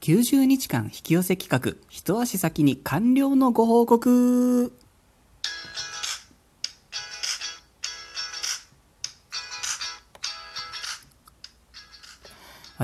90日間引き寄せ企画。一足先に完了のご報告。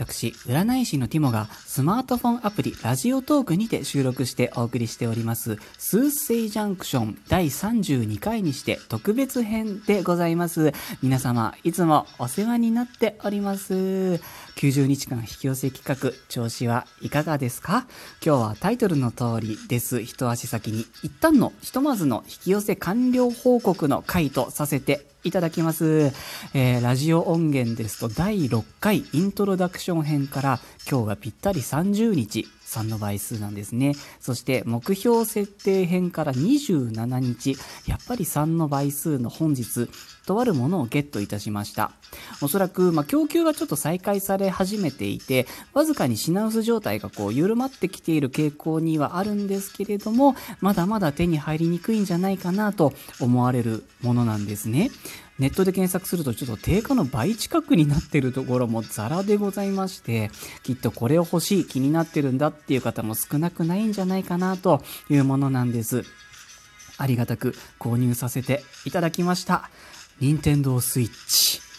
私、占い師のティモがスマートフォンアプリラジオトークにて収録してお送りしております、スーセイジャンクション第32回にして特別編でございます。皆様、いつもお世話になっております。90日間引き寄せ企画、調子はいかがですか？今日はタイトルの通りです。一足先に一旦のひとまずの引き寄せ完了報告の回とさせていただきます。えー、ラジオ音源ですと第6回イントロダクション編から今日がぴったり30日3の倍数なんですね。そして目標設定編から27日、やっぱり3の倍数の本日、とあるものをゲットいたしました。おそらく、まあ、供給がちょっと再開され始めていて、わずかに品薄状態がこう緩まってきている傾向にはあるんですけれども、まだまだ手に入りにくいんじゃないかなと思われるものなんですね。ネットで検索するとちょっと定価の倍近くになってるところもザラでございまして、きっとこれを欲しい気になってるんだっていう方も少なくないんじゃないかなというものなんです。ありがたく購入させていただきました。任天堂 switch。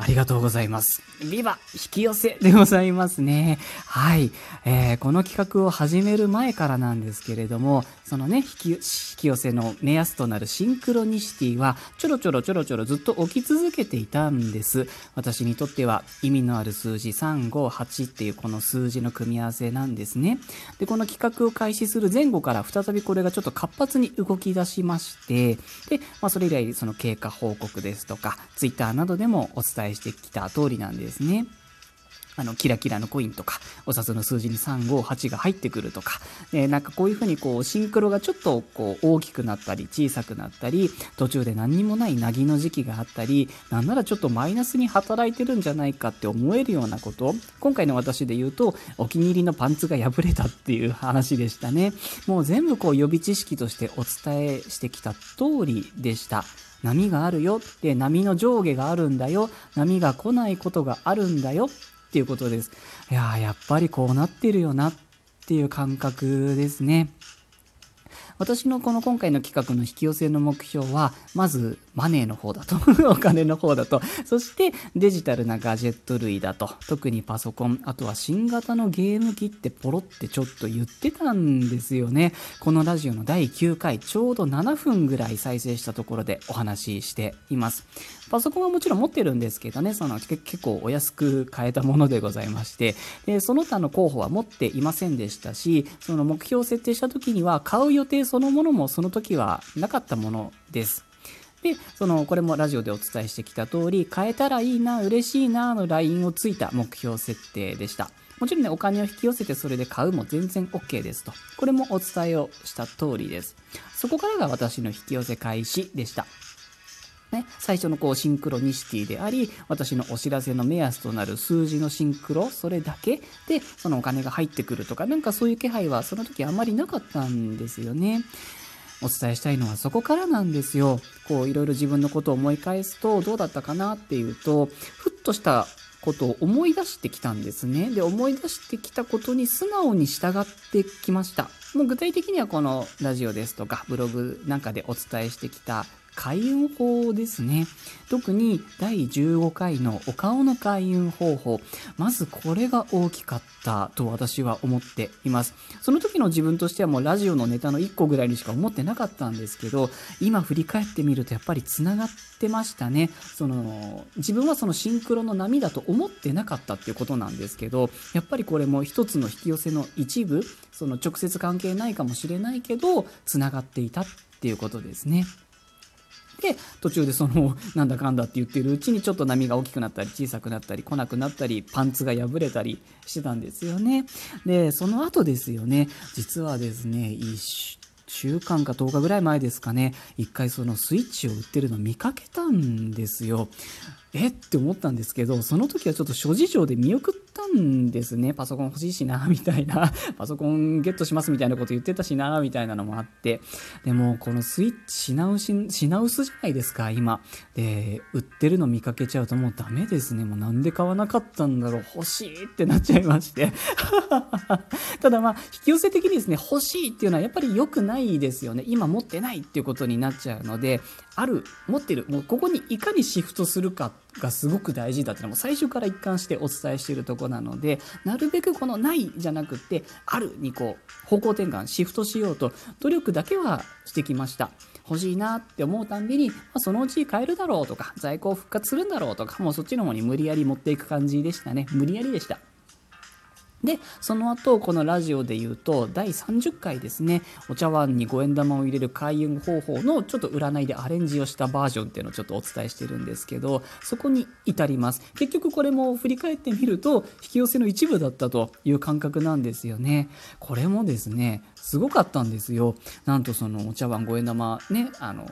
ありがとうございます。ビバ引き寄せでございますね。はい。えー、この企画を始める前からなんですけれども、そのね、引き引き寄せの目安となるシンクロニシティは、ちょろちょろちょろちょろずっと起き続けていたんです。私にとっては意味のある数字3、5、8っていうこの数字の組み合わせなんですね。で、この企画を開始する前後から再びこれがちょっと活発に動き出しまして、で、まあ、それ以来その経過報告ですとか、ツイッターなどでもお伝えしてきた通りなんですね。あの、キラキラのコインとか、お札の数字に3、5、8が入ってくるとか、で、なんかこういうふうにこう、シンクロがちょっとこう、大きくなったり、小さくなったり、途中で何にもないなぎの時期があったり、なんならちょっとマイナスに働いてるんじゃないかって思えるようなこと、今回の私で言うと、お気に入りのパンツが破れたっていう話でしたね。もう全部こう、予備知識としてお伝えしてきた通りでした。波があるよって波の上下があるんだよ波が来ないことがあるんだよっていうことです。いややっぱりこうなってるよなっていう感覚ですね。私のこの今回の企画の引き寄せの目標は、まずマネーの方だと お金の方だと。そしてデジタルなガジェット類だと。特にパソコン、あとは新型のゲーム機ってポロってちょっと言ってたんですよね。このラジオの第9回、ちょうど7分ぐらい再生したところでお話ししています。パソコンはもちろん持ってるんですけどね、その結構お安く買えたものでございまして、でその他の候補は持っていませんでしたし、その目標を設定した時には買う予定そのものもその時はなかったものです。で、その、これもラジオでお伝えしてきた通り、変えたらいいな、嬉しいな、の LINE をついた目標設定でした。もちろんね、お金を引き寄せてそれで買うも全然 OK ですと。これもお伝えをした通りです。そこからが私の引き寄せ開始でした。ね、最初のこうシンクロニシティであり、私のお知らせの目安となる数字のシンクロ、それだけでそのお金が入ってくるとか、なんかそういう気配はその時あまりなかったんですよね。お伝えしたいのはそこからなんですよ。こういろいろ自分のことを思い返すとどうだったかなっていうと、ふっとしたことを思い出してきたんですね。で、思い出してきたことに素直に従ってきました。もう具体的にはこのラジオですとかブログなんかでお伝えしてきた開運法ですね。特に第15回のお顔の開運方法。まずこれが大きかったと私は思っています。その時の自分としてはもうラジオのネタの1個ぐらいにしか思ってなかったんですけど、今振り返ってみるとやっぱり繋がってましたね。その、自分はそのシンクロの波だと思ってなかったっていうことなんですけど、やっぱりこれも一つの引き寄せの一部、その直接関係ないかもしれないけど、繋がっていたっていうことですね。で、途中でその、なんだかんだって言ってるうちにちょっと波が大きくなったり小さくなったり来なくなったり、パンツが破れたりしてたんですよね。で、その後ですよね、実はですね、一週間か10日ぐらい前ですかね、一回そのスイッチを売ってるの見かけたんですよ。え？って思ったんですけど、その時はちょっと諸事情で見送ったんですね。パソコン欲しいしな、みたいな。パソコンゲットしますみたいなこと言ってたしな、みたいなのもあって。でも、このスイッチ品薄、品薄じゃないですか、今。で、売ってるの見かけちゃうともうダメですね。もうなんで買わなかったんだろう。欲しいってなっちゃいまして。ただまあ、引き寄せ的にですね、欲しいっていうのはやっぱり良くないですよね。今持ってないっていうことになっちゃうので、ある、持ってる、もうここにいかにシフトするかがすごく大事だっていうのも最初から一貫してお伝えしているとこなので、なるべくこのないじゃなくて、あるにこう、方向転換、シフトしようと、努力だけはしてきました。欲しいなって思うたんびに、まあ、そのうち買えるだろうとか、在庫を復活するんだろうとか、もうそっちの方に無理やり持っていく感じでしたね。無理やりでした。で、その後、このラジオで言うと、第30回ですね、お茶碗に五円玉を入れる開運方法のちょっと占いでアレンジをしたバージョンっていうのをちょっとお伝えしてるんですけど、そこに至ります。結局これも振り返ってみると、引き寄せの一部だったという感覚なんですよね。これもですね、すごかったんですよ。なんとそのお茶碗五円玉ね、あの、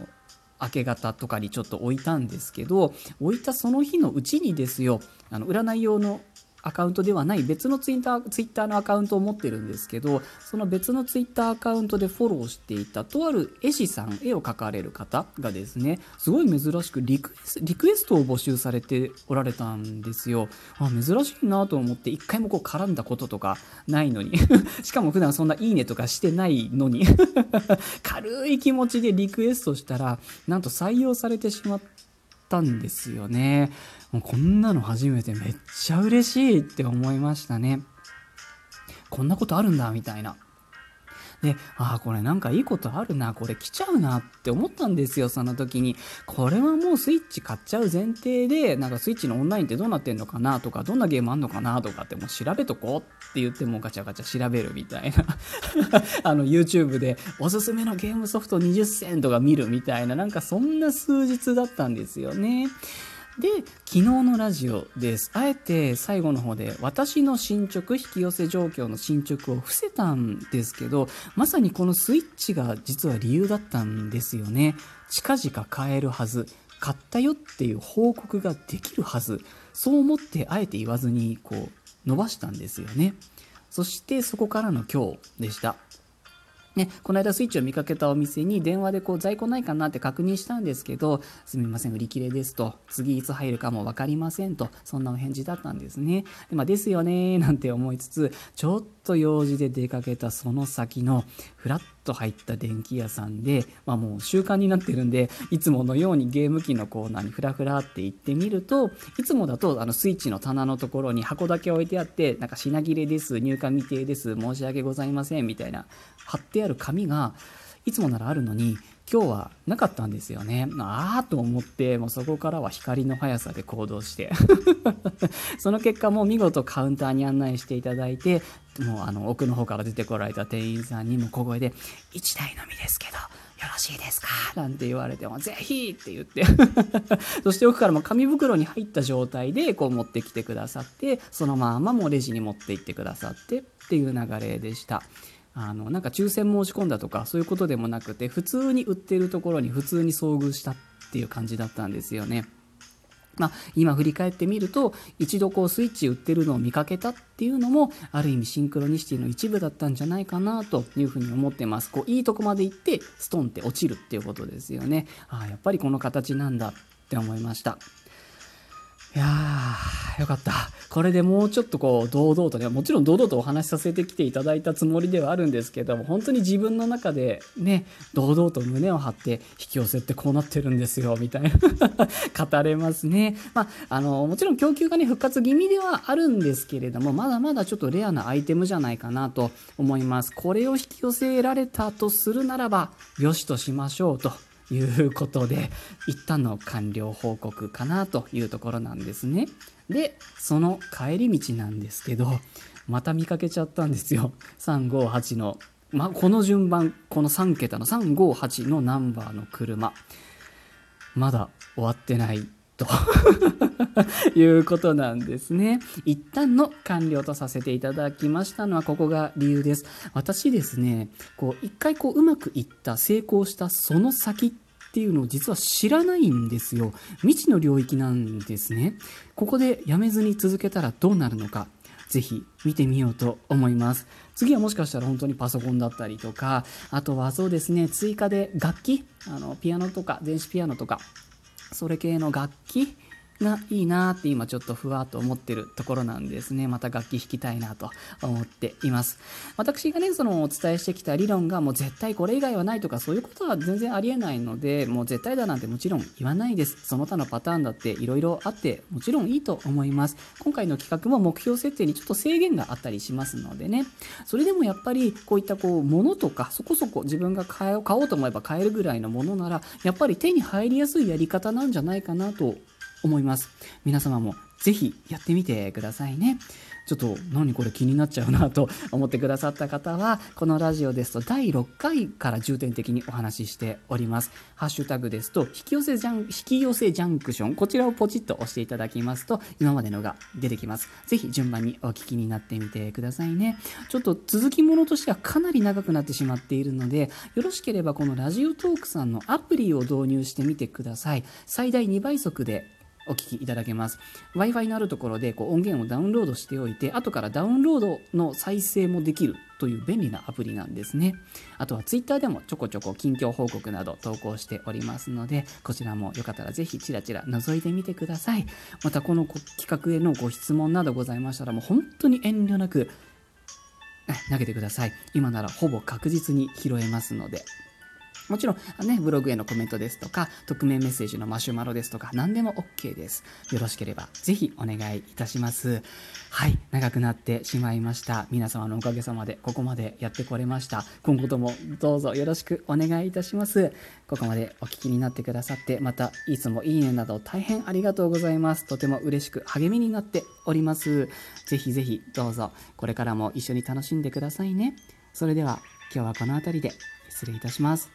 明け方とかにちょっと置いたんですけど置いたその日のうちにですよあの占い用のアカウントではない別のツイッターツイッターのアカウントを持ってるんですけどその別のツイッターアカウントでフォローしていたとある絵師さん絵を描かれる方がですねすごい珍しくリクエスリクエストを募集されておられたんですよ。あ珍しいなと思って一回もこう絡んだこととかないのに。しかも普段そんないいねとかしてないのに。軽い気持ちでリクエストしたらなんと採用されてしまったんですよねもうこんなの初めてめっちゃ嬉しいって思いましたね。こんなことあるんだみたいな。で、ああ、これなんかいいことあるな、これ来ちゃうなって思ったんですよ、その時に。これはもうスイッチ買っちゃう前提で、なんかスイッチのオンラインってどうなってんのかなとか、どんなゲームあんのかなとかってもう調べとこうって言ってもうガチャガチャ調べるみたいな。あの、YouTube でおすすめのゲームソフト20選とか見るみたいな、なんかそんな数日だったんですよね。で、昨日のラジオです。あえて最後の方で私の進捗、引き寄せ状況の進捗を伏せたんですけど、まさにこのスイッチが実は理由だったんですよね。近々買えるはず。買ったよっていう報告ができるはず。そう思ってあえて言わずにこう伸ばしたんですよね。そしてそこからの今日でした。ね、この間スイッチを見かけたお店に電話でこう在庫ないかなって確認したんですけど、すみません、売り切れですと、次いつ入るかも分かりませんと、そんなお返事だったんですね。でまあ、ですよねなんて思いつつ、ちょっと用事で出かけたその先のフラットと入った電気屋さんで、まあ、もう習慣になってるんで、いつものようにゲーム機のコーナーにフラフラって行ってみると、いつもだとあのスイッチの棚のところに箱だけ置いてあって、なんか品切れです、入荷未定です、申し訳ございませんみたいな貼ってある紙がいつもならあるのに今日はなかったんですよね。ああと思ってもうそこからは光の速さで行動して その結果もう見事カウンターに案内していただいてもうあの奥の方から出てこられた店員さんにも小声で「1台のみですけどよろしいですか?」なんて言われても「ぜひ!」って言って そして奥からも紙袋に入った状態でこう持ってきてくださってそのままもうレジに持って行ってくださってっていう流れでした。あのなんか抽選申し込んだとかそういうことでもなくて普通に売ってるところに普通に遭遇したっていう感じだったんですよね。まあ、今振り返ってみると一度こうスイッチ売ってるのを見かけたっていうのもある意味シンクロニシティの一部だったんじゃないかなというふうに思ってます。こういいとこまで行ってストンって落ちるっていうことですよね。ああやっぱりこの形なんだって思いました。いやー、よかった。これでもうちょっとこう、堂々とね、もちろん堂々とお話しさせてきていただいたつもりではあるんですけども、本当に自分の中でね、堂々と胸を張って、引き寄せってこうなってるんですよ、みたいな 語れますね。まあ、あの、もちろん供給がね、復活気味ではあるんですけれども、まだまだちょっとレアなアイテムじゃないかなと思います。これを引き寄せられたとするならば、よしとしましょうと。いうことで、一旦の完了報告かなというところなんですね。で、その帰り道なんですけど、また見かけちゃったんですよ。358の、まこの順番、この3桁の358のナンバーの車。まだ終わってないと いうことなんですね。一旦の完了とさせていただきましたのはここが理由です。私ですね、こう一回こううまくいった成功したその先っていうのを実は知らないんですよ。未知の領域なんですね。ここでやめずに続けたらどうなるのか。ぜひ見てみようと思います次はもしかしたら本当にパソコンだったりとかあとはそうですね追加で楽器あのピアノとか電子ピアノとかそれ系の楽器がいいなって今ちょっとふわっと思ってるところなんですね。また楽器弾きたいなと思っています。私がね、そのお伝えしてきた理論がもう絶対これ以外はないとかそういうことは全然ありえないので、もう絶対だなんてもちろん言わないです。その他のパターンだっていろいろあってもちろんいいと思います。今回の企画も目標設定にちょっと制限があったりしますのでね。それでもやっぱりこういったこう物とかそこそこ自分が買おうと思えば買えるぐらいのものならやっぱり手に入りやすいやり方なんじゃないかなと思います。皆様もぜひやってみてくださいね。ちょっと何これ気になっちゃうなと 思ってくださった方は、このラジオですと第6回から重点的にお話ししております。ハッシュタグですと、引き寄せジャン、引き寄せジャンクション、こちらをポチッと押していただきますと、今までのが出てきます。ぜひ順番にお聞きになってみてくださいね。ちょっと続きものとしてはかなり長くなってしまっているので、よろしければこのラジオトークさんのアプリを導入してみてください。最大2倍速でお聞きいただけます。Wi-Fi のあるところでこう音源をダウンロードしておいて、後からダウンロードの再生もできるという便利なアプリなんですね。あとは Twitter でもちょこちょこ近況報告など投稿しておりますので、こちらもよかったらぜひチラチラ覗いてみてください。またこの企画へのご質問などございましたら、もう本当に遠慮なく投げてください。今ならほぼ確実に拾えますので。もちろん、ね、ブログへのコメントですとか、匿名メッセージのマシュマロですとか、何でも OK です。よろしければ、ぜひお願いいたします。はい、長くなってしまいました。皆様のおかげさまで、ここまでやってこれました。今後ともどうぞよろしくお願いいたします。ここまでお聞きになってくださって、また、いつもいいねなど大変ありがとうございます。とても嬉しく励みになっております。ぜひぜひ、どうぞ、これからも一緒に楽しんでくださいね。それでは、今日はこの辺りで失礼いたします。